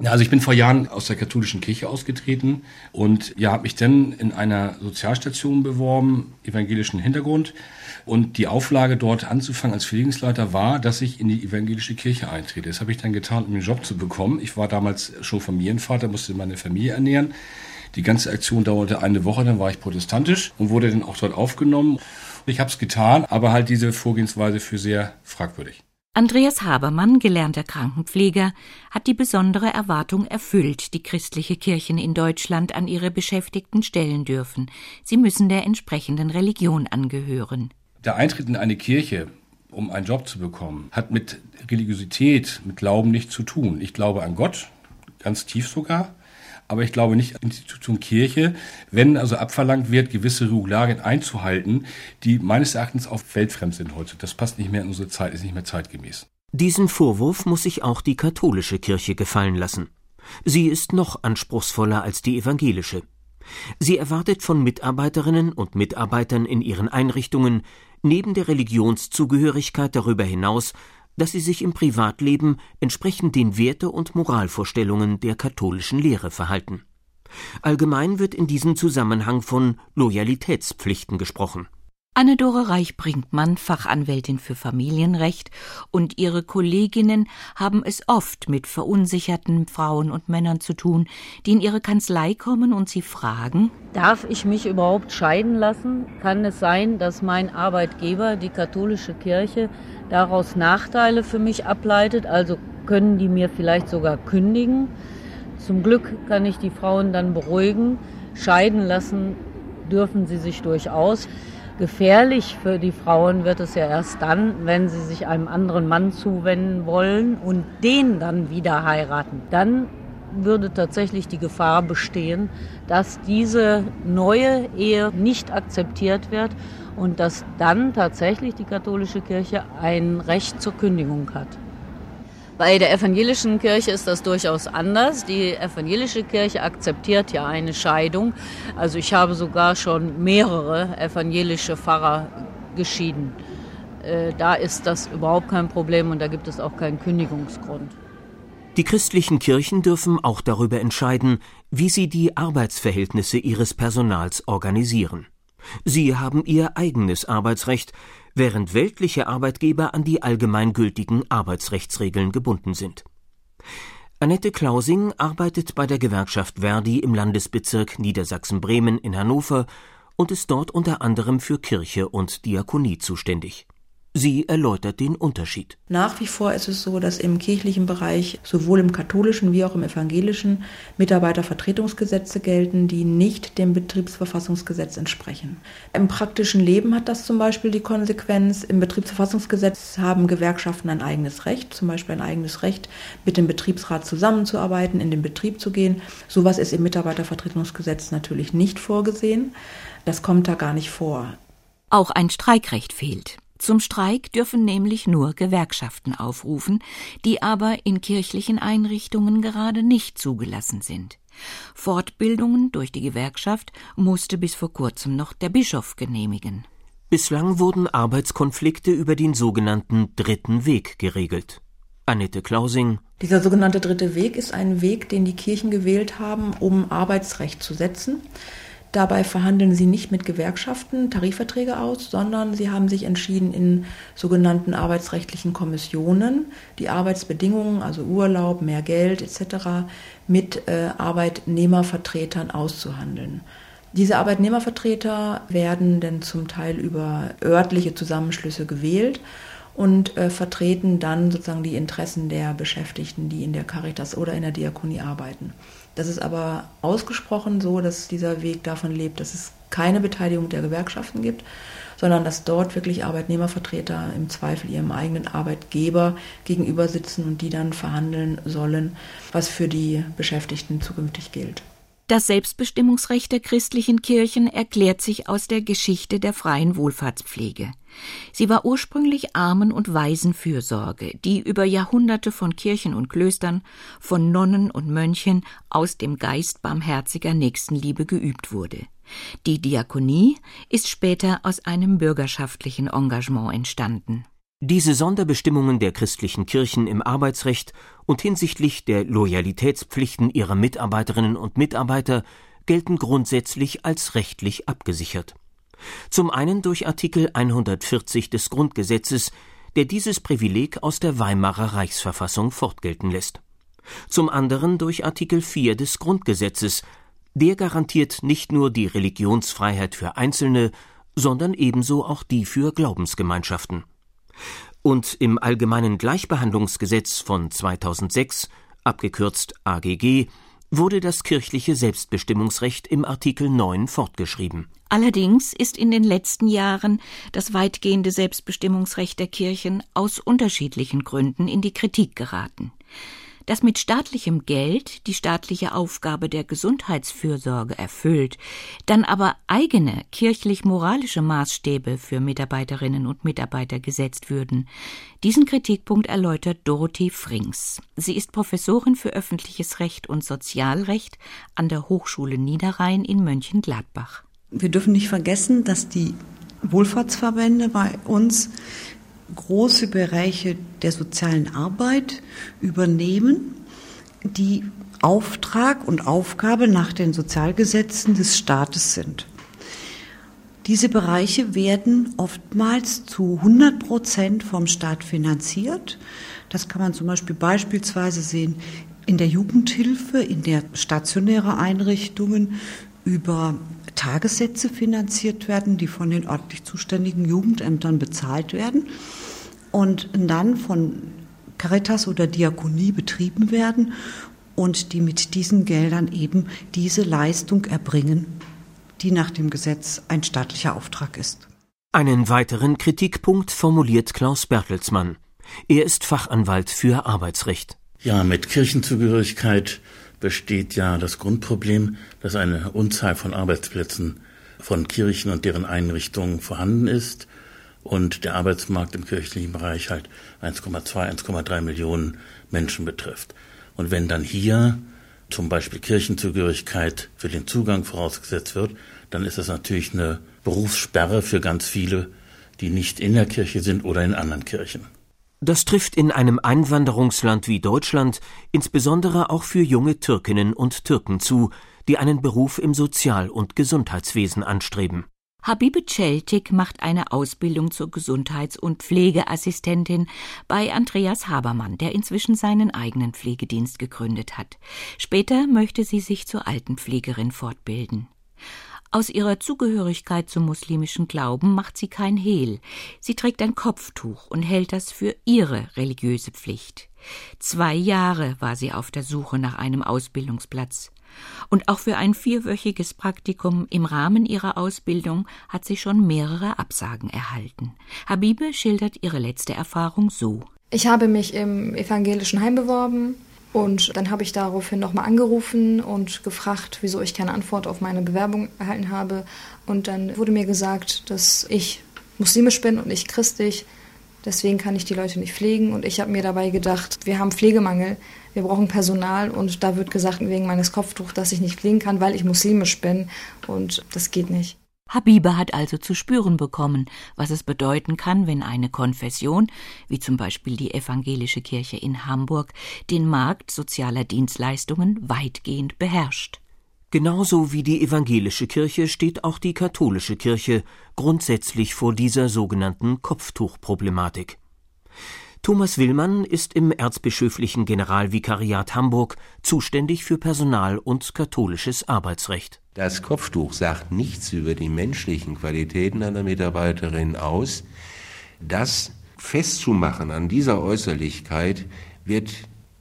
Ja, also ich bin vor Jahren aus der katholischen Kirche ausgetreten und ja, habe mich dann in einer Sozialstation beworben, evangelischen Hintergrund. Und die Auflage dort anzufangen als Pflegungsleiter war, dass ich in die evangelische Kirche eintrete. Das habe ich dann getan, um den Job zu bekommen. Ich war damals schon Familienvater, musste meine Familie ernähren. Die ganze Aktion dauerte eine Woche, dann war ich protestantisch und wurde dann auch dort aufgenommen. Ich habe es getan, aber halt diese Vorgehensweise für sehr fragwürdig. Andreas Habermann, gelernter Krankenpfleger, hat die besondere Erwartung erfüllt, die christliche Kirchen in Deutschland an ihre Beschäftigten stellen dürfen. Sie müssen der entsprechenden Religion angehören. Der Eintritt in eine Kirche, um einen Job zu bekommen, hat mit Religiosität, mit Glauben nichts zu tun. Ich glaube an Gott, ganz tief sogar aber ich glaube nicht Institution Kirche, wenn also abverlangt wird, gewisse Regularien einzuhalten, die meines Erachtens auch weltfremd sind heute. Das passt nicht mehr in unsere Zeit, ist nicht mehr zeitgemäß. Diesen Vorwurf muss sich auch die katholische Kirche gefallen lassen. Sie ist noch anspruchsvoller als die evangelische. Sie erwartet von Mitarbeiterinnen und Mitarbeitern in ihren Einrichtungen neben der Religionszugehörigkeit darüber hinaus dass sie sich im Privatleben entsprechend den Werte- und Moralvorstellungen der katholischen Lehre verhalten. Allgemein wird in diesem Zusammenhang von Loyalitätspflichten gesprochen Anne-Dore Reich-Brinkmann, Fachanwältin für Familienrecht, und ihre Kolleginnen haben es oft mit verunsicherten Frauen und Männern zu tun, die in ihre Kanzlei kommen und sie fragen: Darf ich mich überhaupt scheiden lassen? Kann es sein, dass mein Arbeitgeber, die katholische Kirche, daraus Nachteile für mich ableitet? Also können die mir vielleicht sogar kündigen? Zum Glück kann ich die Frauen dann beruhigen. Scheiden lassen dürfen sie sich durchaus. Gefährlich für die Frauen wird es ja erst dann, wenn sie sich einem anderen Mann zuwenden wollen und den dann wieder heiraten. Dann würde tatsächlich die Gefahr bestehen, dass diese neue Ehe nicht akzeptiert wird und dass dann tatsächlich die katholische Kirche ein Recht zur Kündigung hat. Bei der evangelischen Kirche ist das durchaus anders. Die evangelische Kirche akzeptiert ja eine Scheidung. Also ich habe sogar schon mehrere evangelische Pfarrer geschieden. Äh, da ist das überhaupt kein Problem und da gibt es auch keinen Kündigungsgrund. Die christlichen Kirchen dürfen auch darüber entscheiden, wie sie die Arbeitsverhältnisse ihres Personals organisieren. Sie haben ihr eigenes Arbeitsrecht, während weltliche Arbeitgeber an die allgemeingültigen Arbeitsrechtsregeln gebunden sind. Annette Klausing arbeitet bei der Gewerkschaft Verdi im Landesbezirk Niedersachsen-Bremen in Hannover und ist dort unter anderem für Kirche und Diakonie zuständig. Sie erläutert den Unterschied. Nach wie vor ist es so, dass im kirchlichen Bereich sowohl im katholischen wie auch im evangelischen Mitarbeitervertretungsgesetze gelten, die nicht dem Betriebsverfassungsgesetz entsprechen. Im praktischen Leben hat das zum Beispiel die Konsequenz, im Betriebsverfassungsgesetz haben Gewerkschaften ein eigenes Recht, zum Beispiel ein eigenes Recht, mit dem Betriebsrat zusammenzuarbeiten, in den Betrieb zu gehen. Sowas ist im Mitarbeitervertretungsgesetz natürlich nicht vorgesehen. Das kommt da gar nicht vor. Auch ein Streikrecht fehlt. Zum Streik dürfen nämlich nur Gewerkschaften aufrufen, die aber in kirchlichen Einrichtungen gerade nicht zugelassen sind. Fortbildungen durch die Gewerkschaft musste bis vor kurzem noch der Bischof genehmigen. Bislang wurden Arbeitskonflikte über den sogenannten dritten Weg geregelt. Annette Klausing. Dieser sogenannte dritte Weg ist ein Weg, den die Kirchen gewählt haben, um Arbeitsrecht zu setzen. Dabei verhandeln sie nicht mit Gewerkschaften Tarifverträge aus, sondern sie haben sich entschieden, in sogenannten arbeitsrechtlichen Kommissionen die Arbeitsbedingungen, also Urlaub, mehr Geld etc., mit äh, Arbeitnehmervertretern auszuhandeln. Diese Arbeitnehmervertreter werden dann zum Teil über örtliche Zusammenschlüsse gewählt und äh, vertreten dann sozusagen die Interessen der Beschäftigten, die in der Caritas oder in der Diakonie arbeiten. Das ist aber ausgesprochen so, dass dieser Weg davon lebt, dass es keine Beteiligung der Gewerkschaften gibt, sondern dass dort wirklich Arbeitnehmervertreter im Zweifel ihrem eigenen Arbeitgeber gegenüber sitzen und die dann verhandeln sollen, was für die Beschäftigten zukünftig gilt. Das Selbstbestimmungsrecht der christlichen Kirchen erklärt sich aus der Geschichte der freien Wohlfahrtspflege. Sie war ursprünglich Armen- und Waisenfürsorge, die über Jahrhunderte von Kirchen und Klöstern, von Nonnen und Mönchen aus dem Geist barmherziger Nächstenliebe geübt wurde. Die Diakonie ist später aus einem bürgerschaftlichen Engagement entstanden Diese Sonderbestimmungen der christlichen Kirchen im Arbeitsrecht und hinsichtlich der Loyalitätspflichten ihrer Mitarbeiterinnen und Mitarbeiter gelten grundsätzlich als rechtlich abgesichert. Zum einen durch Artikel 140 des Grundgesetzes, der dieses Privileg aus der Weimarer Reichsverfassung fortgelten lässt. Zum anderen durch Artikel 4 des Grundgesetzes, der garantiert nicht nur die Religionsfreiheit für Einzelne, sondern ebenso auch die für Glaubensgemeinschaften. Und im Allgemeinen Gleichbehandlungsgesetz von 2006, abgekürzt AGG, wurde das kirchliche Selbstbestimmungsrecht im Artikel 9 fortgeschrieben. Allerdings ist in den letzten Jahren das weitgehende Selbstbestimmungsrecht der Kirchen aus unterschiedlichen Gründen in die Kritik geraten das mit staatlichem Geld die staatliche Aufgabe der Gesundheitsfürsorge erfüllt, dann aber eigene kirchlich-moralische Maßstäbe für Mitarbeiterinnen und Mitarbeiter gesetzt würden. Diesen Kritikpunkt erläutert Dorothee Frings. Sie ist Professorin für öffentliches Recht und Sozialrecht an der Hochschule Niederrhein in Mönchengladbach. Wir dürfen nicht vergessen, dass die Wohlfahrtsverbände bei uns große Bereiche der sozialen Arbeit übernehmen, die Auftrag und Aufgabe nach den Sozialgesetzen des Staates sind. Diese Bereiche werden oftmals zu 100 Prozent vom Staat finanziert. Das kann man zum Beispiel beispielsweise sehen in der Jugendhilfe, in der stationäre Einrichtungen über Tagessätze finanziert werden, die von den örtlich zuständigen Jugendämtern bezahlt werden und dann von Caritas oder Diakonie betrieben werden und die mit diesen Geldern eben diese Leistung erbringen, die nach dem Gesetz ein staatlicher Auftrag ist. Einen weiteren Kritikpunkt formuliert Klaus Bertelsmann. Er ist Fachanwalt für Arbeitsrecht. Ja, mit Kirchenzugehörigkeit besteht ja das Grundproblem, dass eine Unzahl von Arbeitsplätzen von Kirchen und deren Einrichtungen vorhanden ist und der Arbeitsmarkt im kirchlichen Bereich halt 1,2, 1,3 Millionen Menschen betrifft. Und wenn dann hier zum Beispiel Kirchenzugehörigkeit für den Zugang vorausgesetzt wird, dann ist das natürlich eine Berufssperre für ganz viele, die nicht in der Kirche sind oder in anderen Kirchen. Das trifft in einem Einwanderungsland wie Deutschland insbesondere auch für junge Türkinnen und Türken zu, die einen Beruf im Sozial- und Gesundheitswesen anstreben. Habibe Celtic macht eine Ausbildung zur Gesundheits- und Pflegeassistentin bei Andreas Habermann, der inzwischen seinen eigenen Pflegedienst gegründet hat. Später möchte sie sich zur Altenpflegerin fortbilden. Aus ihrer Zugehörigkeit zum muslimischen Glauben macht sie kein Hehl. Sie trägt ein Kopftuch und hält das für ihre religiöse Pflicht. Zwei Jahre war sie auf der Suche nach einem Ausbildungsplatz. Und auch für ein vierwöchiges Praktikum im Rahmen ihrer Ausbildung hat sie schon mehrere Absagen erhalten. Habibe schildert ihre letzte Erfahrung so. Ich habe mich im evangelischen Heim beworben, und dann habe ich daraufhin nochmal angerufen und gefragt, wieso ich keine Antwort auf meine Bewerbung erhalten habe. Und dann wurde mir gesagt, dass ich muslimisch bin und nicht christlich. Deswegen kann ich die Leute nicht pflegen. Und ich habe mir dabei gedacht, wir haben Pflegemangel, wir brauchen Personal. Und da wird gesagt, wegen meines Kopftuchs, dass ich nicht pflegen kann, weil ich muslimisch bin. Und das geht nicht. Habiba hat also zu spüren bekommen, was es bedeuten kann, wenn eine Konfession, wie zum Beispiel die evangelische Kirche in Hamburg, den Markt sozialer Dienstleistungen weitgehend beherrscht. Genauso wie die evangelische Kirche steht auch die katholische Kirche grundsätzlich vor dieser sogenannten Kopftuchproblematik. Thomas Willmann ist im erzbischöflichen Generalvikariat Hamburg zuständig für Personal und katholisches Arbeitsrecht. Das Kopftuch sagt nichts über die menschlichen Qualitäten einer Mitarbeiterin aus. Das festzumachen an dieser Äußerlichkeit wird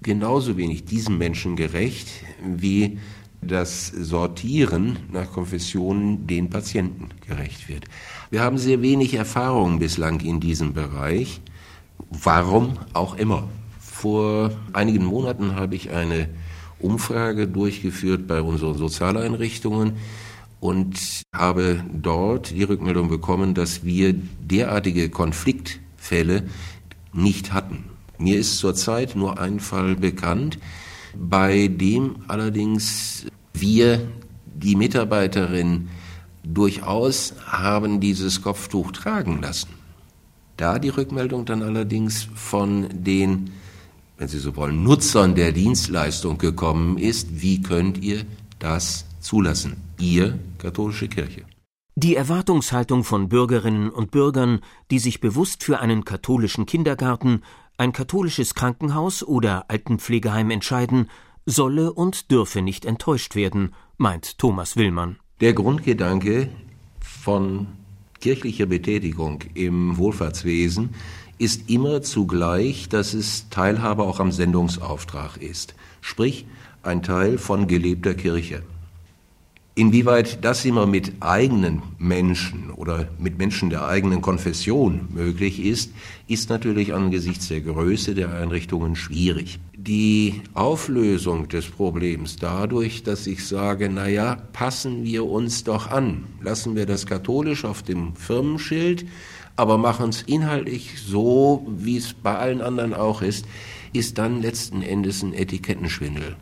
genauso wenig diesem Menschen gerecht wie das Sortieren nach Konfessionen den Patienten gerecht wird. Wir haben sehr wenig Erfahrung bislang in diesem Bereich. Warum auch immer. Vor einigen Monaten habe ich eine Umfrage durchgeführt bei unseren Sozialeinrichtungen und habe dort die Rückmeldung bekommen, dass wir derartige Konfliktfälle nicht hatten. Mir ist zurzeit nur ein Fall bekannt, bei dem allerdings wir die Mitarbeiterin durchaus haben dieses Kopftuch tragen lassen. Da die Rückmeldung dann allerdings von den, wenn Sie so wollen, Nutzern der Dienstleistung gekommen ist, wie könnt ihr das zulassen? Ihr katholische Kirche. Die Erwartungshaltung von Bürgerinnen und Bürgern, die sich bewusst für einen katholischen Kindergarten, ein katholisches Krankenhaus oder Altenpflegeheim entscheiden, solle und dürfe nicht enttäuscht werden, meint Thomas Willmann. Der Grundgedanke von kirchlicher Betätigung im Wohlfahrtswesen ist immer zugleich, dass es Teilhabe auch am Sendungsauftrag ist, sprich ein Teil von gelebter Kirche. Inwieweit das immer mit eigenen Menschen oder mit Menschen der eigenen Konfession möglich ist, ist natürlich angesichts der Größe der Einrichtungen schwierig. Die Auflösung des Problems dadurch, dass ich sage, na ja, passen wir uns doch an, lassen wir das katholisch auf dem Firmenschild, aber machen es inhaltlich so, wie es bei allen anderen auch ist, ist dann letzten Endes ein Etikettenschwindel.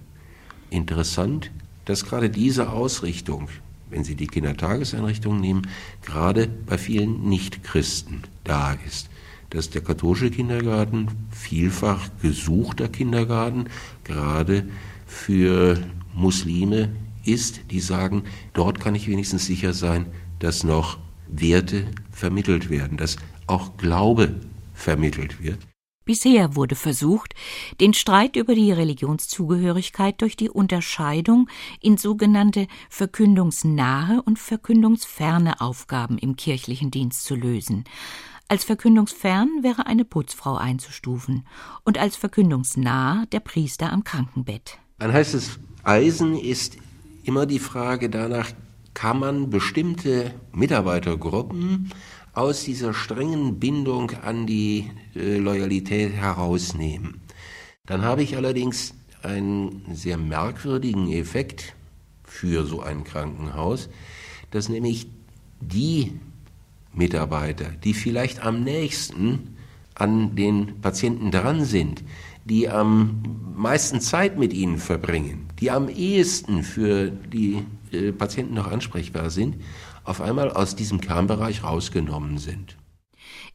Interessant dass gerade diese Ausrichtung, wenn Sie die Kindertageseinrichtungen nehmen, gerade bei vielen Nichtchristen da ist. Dass der katholische Kindergarten vielfach gesuchter Kindergarten gerade für Muslime ist, die sagen, dort kann ich wenigstens sicher sein, dass noch Werte vermittelt werden, dass auch Glaube vermittelt wird. Bisher wurde versucht, den Streit über die Religionszugehörigkeit durch die Unterscheidung in sogenannte verkündungsnahe und verkündungsferne Aufgaben im kirchlichen Dienst zu lösen. Als verkündungsfern wäre eine Putzfrau einzustufen und als verkündungsnah der Priester am Krankenbett. Ein heißes Eisen ist immer die Frage danach, kann man bestimmte Mitarbeitergruppen aus dieser strengen Bindung an die äh, Loyalität herausnehmen. Dann habe ich allerdings einen sehr merkwürdigen Effekt für so ein Krankenhaus, dass nämlich die Mitarbeiter, die vielleicht am nächsten an den Patienten dran sind, die am meisten Zeit mit ihnen verbringen, die am ehesten für die äh, Patienten noch ansprechbar sind, auf einmal aus diesem Kernbereich rausgenommen sind.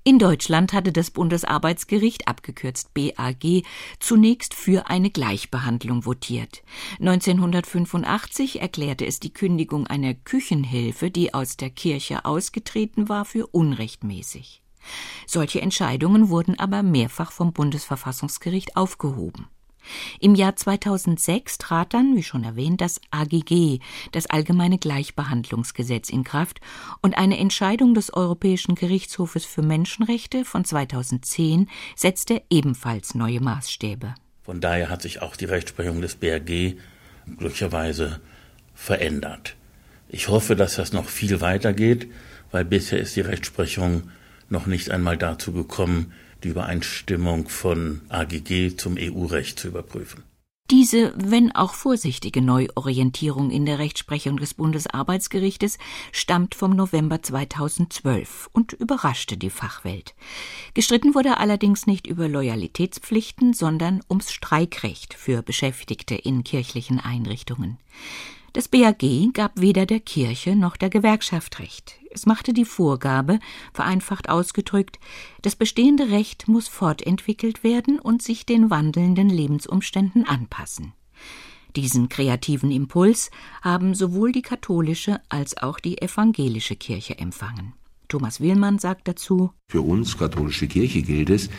In Deutschland hatte das Bundesarbeitsgericht, abgekürzt BAG, zunächst für eine Gleichbehandlung votiert. 1985 erklärte es die Kündigung einer Küchenhilfe, die aus der Kirche ausgetreten war, für unrechtmäßig. Solche Entscheidungen wurden aber mehrfach vom Bundesverfassungsgericht aufgehoben. Im Jahr 2006 trat dann, wie schon erwähnt, das AGG, das Allgemeine Gleichbehandlungsgesetz, in Kraft und eine Entscheidung des Europäischen Gerichtshofes für Menschenrechte von 2010 setzte ebenfalls neue Maßstäbe. Von daher hat sich auch die Rechtsprechung des BRG glücklicherweise verändert. Ich hoffe, dass das noch viel weitergeht, weil bisher ist die Rechtsprechung noch nicht einmal dazu gekommen, die Übereinstimmung von AGG zum EU-Recht zu überprüfen. Diese, wenn auch vorsichtige Neuorientierung in der Rechtsprechung des Bundesarbeitsgerichtes stammt vom November 2012 und überraschte die Fachwelt. Gestritten wurde allerdings nicht über Loyalitätspflichten, sondern ums Streikrecht für Beschäftigte in kirchlichen Einrichtungen. Das BAG gab weder der Kirche noch der Gewerkschaft Recht. Es machte die Vorgabe, vereinfacht ausgedrückt, das bestehende Recht muss fortentwickelt werden und sich den wandelnden Lebensumständen anpassen. Diesen kreativen Impuls haben sowohl die katholische als auch die evangelische Kirche empfangen. Thomas Willmann sagt dazu Für uns katholische Kirche gilt es,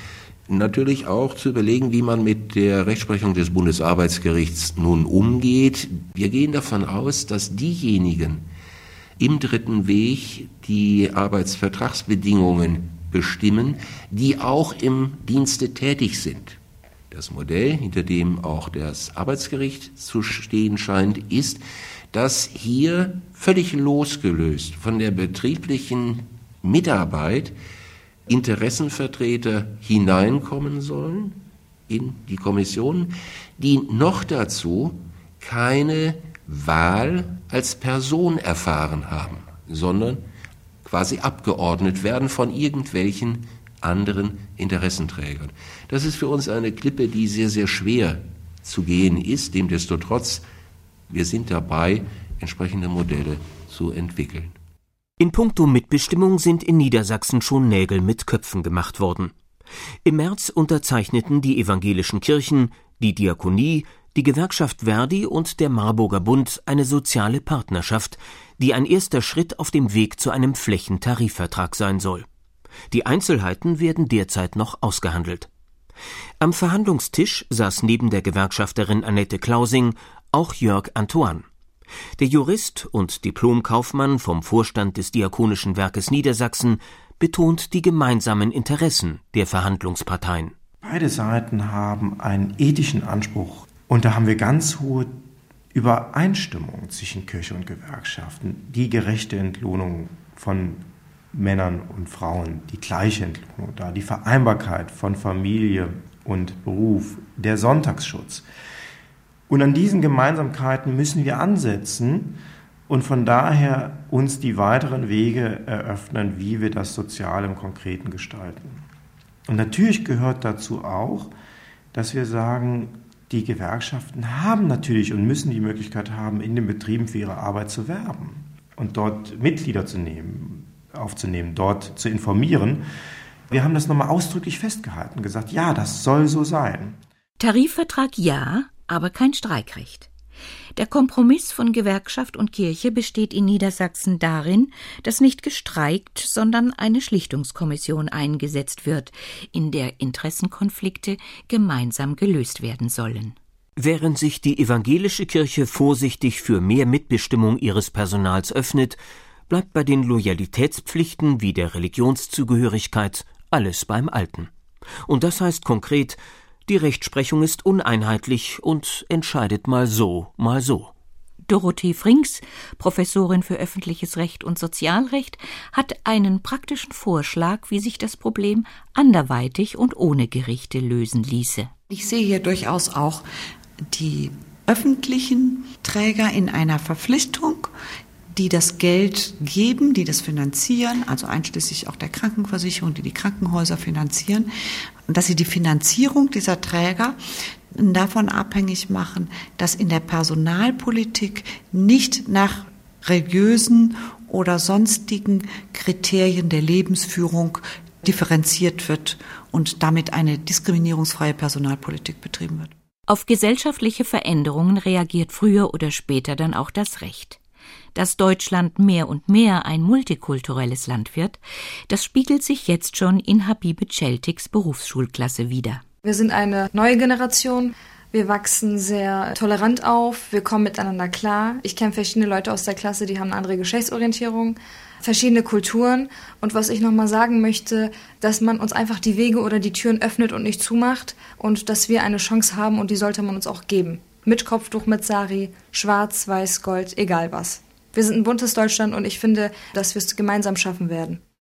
natürlich auch zu überlegen, wie man mit der Rechtsprechung des Bundesarbeitsgerichts nun umgeht. Wir gehen davon aus, dass diejenigen im dritten Weg die Arbeitsvertragsbedingungen bestimmen, die auch im Dienste tätig sind. Das Modell, hinter dem auch das Arbeitsgericht zu stehen scheint, ist, dass hier völlig losgelöst von der betrieblichen Mitarbeit Interessenvertreter hineinkommen sollen in die Kommission, die noch dazu keine Wahl als Person erfahren haben, sondern quasi abgeordnet werden von irgendwelchen anderen Interessenträgern. Das ist für uns eine Klippe, die sehr, sehr schwer zu gehen ist. Demdestotrotz, wir sind dabei, entsprechende Modelle zu entwickeln. In puncto Mitbestimmung sind in Niedersachsen schon Nägel mit Köpfen gemacht worden. Im März unterzeichneten die evangelischen Kirchen, die Diakonie, die Gewerkschaft Verdi und der Marburger Bund eine soziale Partnerschaft, die ein erster Schritt auf dem Weg zu einem Flächentarifvertrag sein soll. Die Einzelheiten werden derzeit noch ausgehandelt. Am Verhandlungstisch saß neben der Gewerkschafterin Annette Klausing auch Jörg Antoine. Der Jurist und Diplomkaufmann vom Vorstand des Diakonischen Werkes Niedersachsen betont die gemeinsamen Interessen der Verhandlungsparteien. Beide Seiten haben einen ethischen Anspruch und da haben wir ganz hohe Übereinstimmung zwischen Kirche und Gewerkschaften. Die gerechte Entlohnung von Männern und Frauen, die gleiche Entlohnung da, die Vereinbarkeit von Familie und Beruf, der Sonntagsschutz. Und an diesen Gemeinsamkeiten müssen wir ansetzen und von daher uns die weiteren Wege eröffnen, wie wir das Sozial im Konkreten gestalten. Und natürlich gehört dazu auch, dass wir sagen, die Gewerkschaften haben natürlich und müssen die Möglichkeit haben, in den Betrieben für ihre Arbeit zu werben und dort Mitglieder zu nehmen, aufzunehmen, dort zu informieren. Wir haben das nochmal ausdrücklich festgehalten, gesagt, ja, das soll so sein. Tarifvertrag ja, aber kein Streikrecht. Der Kompromiss von Gewerkschaft und Kirche besteht in Niedersachsen darin, dass nicht gestreikt, sondern eine Schlichtungskommission eingesetzt wird, in der Interessenkonflikte gemeinsam gelöst werden sollen. Während sich die evangelische Kirche vorsichtig für mehr Mitbestimmung ihres Personals öffnet, bleibt bei den Loyalitätspflichten wie der Religionszugehörigkeit alles beim Alten. Und das heißt konkret, die Rechtsprechung ist uneinheitlich und entscheidet mal so, mal so. Dorothee Frings, Professorin für öffentliches Recht und Sozialrecht, hat einen praktischen Vorschlag, wie sich das Problem anderweitig und ohne Gerichte lösen ließe. Ich sehe hier durchaus auch die öffentlichen Träger in einer Verpflichtung, die das Geld geben, die das finanzieren, also einschließlich auch der Krankenversicherung, die die Krankenhäuser finanzieren, dass sie die Finanzierung dieser Träger davon abhängig machen, dass in der Personalpolitik nicht nach religiösen oder sonstigen Kriterien der Lebensführung differenziert wird und damit eine diskriminierungsfreie Personalpolitik betrieben wird. Auf gesellschaftliche Veränderungen reagiert früher oder später dann auch das Recht. Dass Deutschland mehr und mehr ein multikulturelles Land wird, das spiegelt sich jetzt schon in Habibe Celtics Berufsschulklasse wider. Wir sind eine neue Generation. Wir wachsen sehr tolerant auf, wir kommen miteinander klar. Ich kenne verschiedene Leute aus der Klasse, die haben eine andere Geschlechtsorientierung, verschiedene Kulturen. Und was ich nochmal sagen möchte, dass man uns einfach die Wege oder die Türen öffnet und nicht zumacht und dass wir eine Chance haben und die sollte man uns auch geben. Mit Kopftuch, mit Sari, schwarz, weiß, gold, egal was. Wir sind ein buntes Deutschland und ich finde, dass wir es gemeinsam schaffen werden.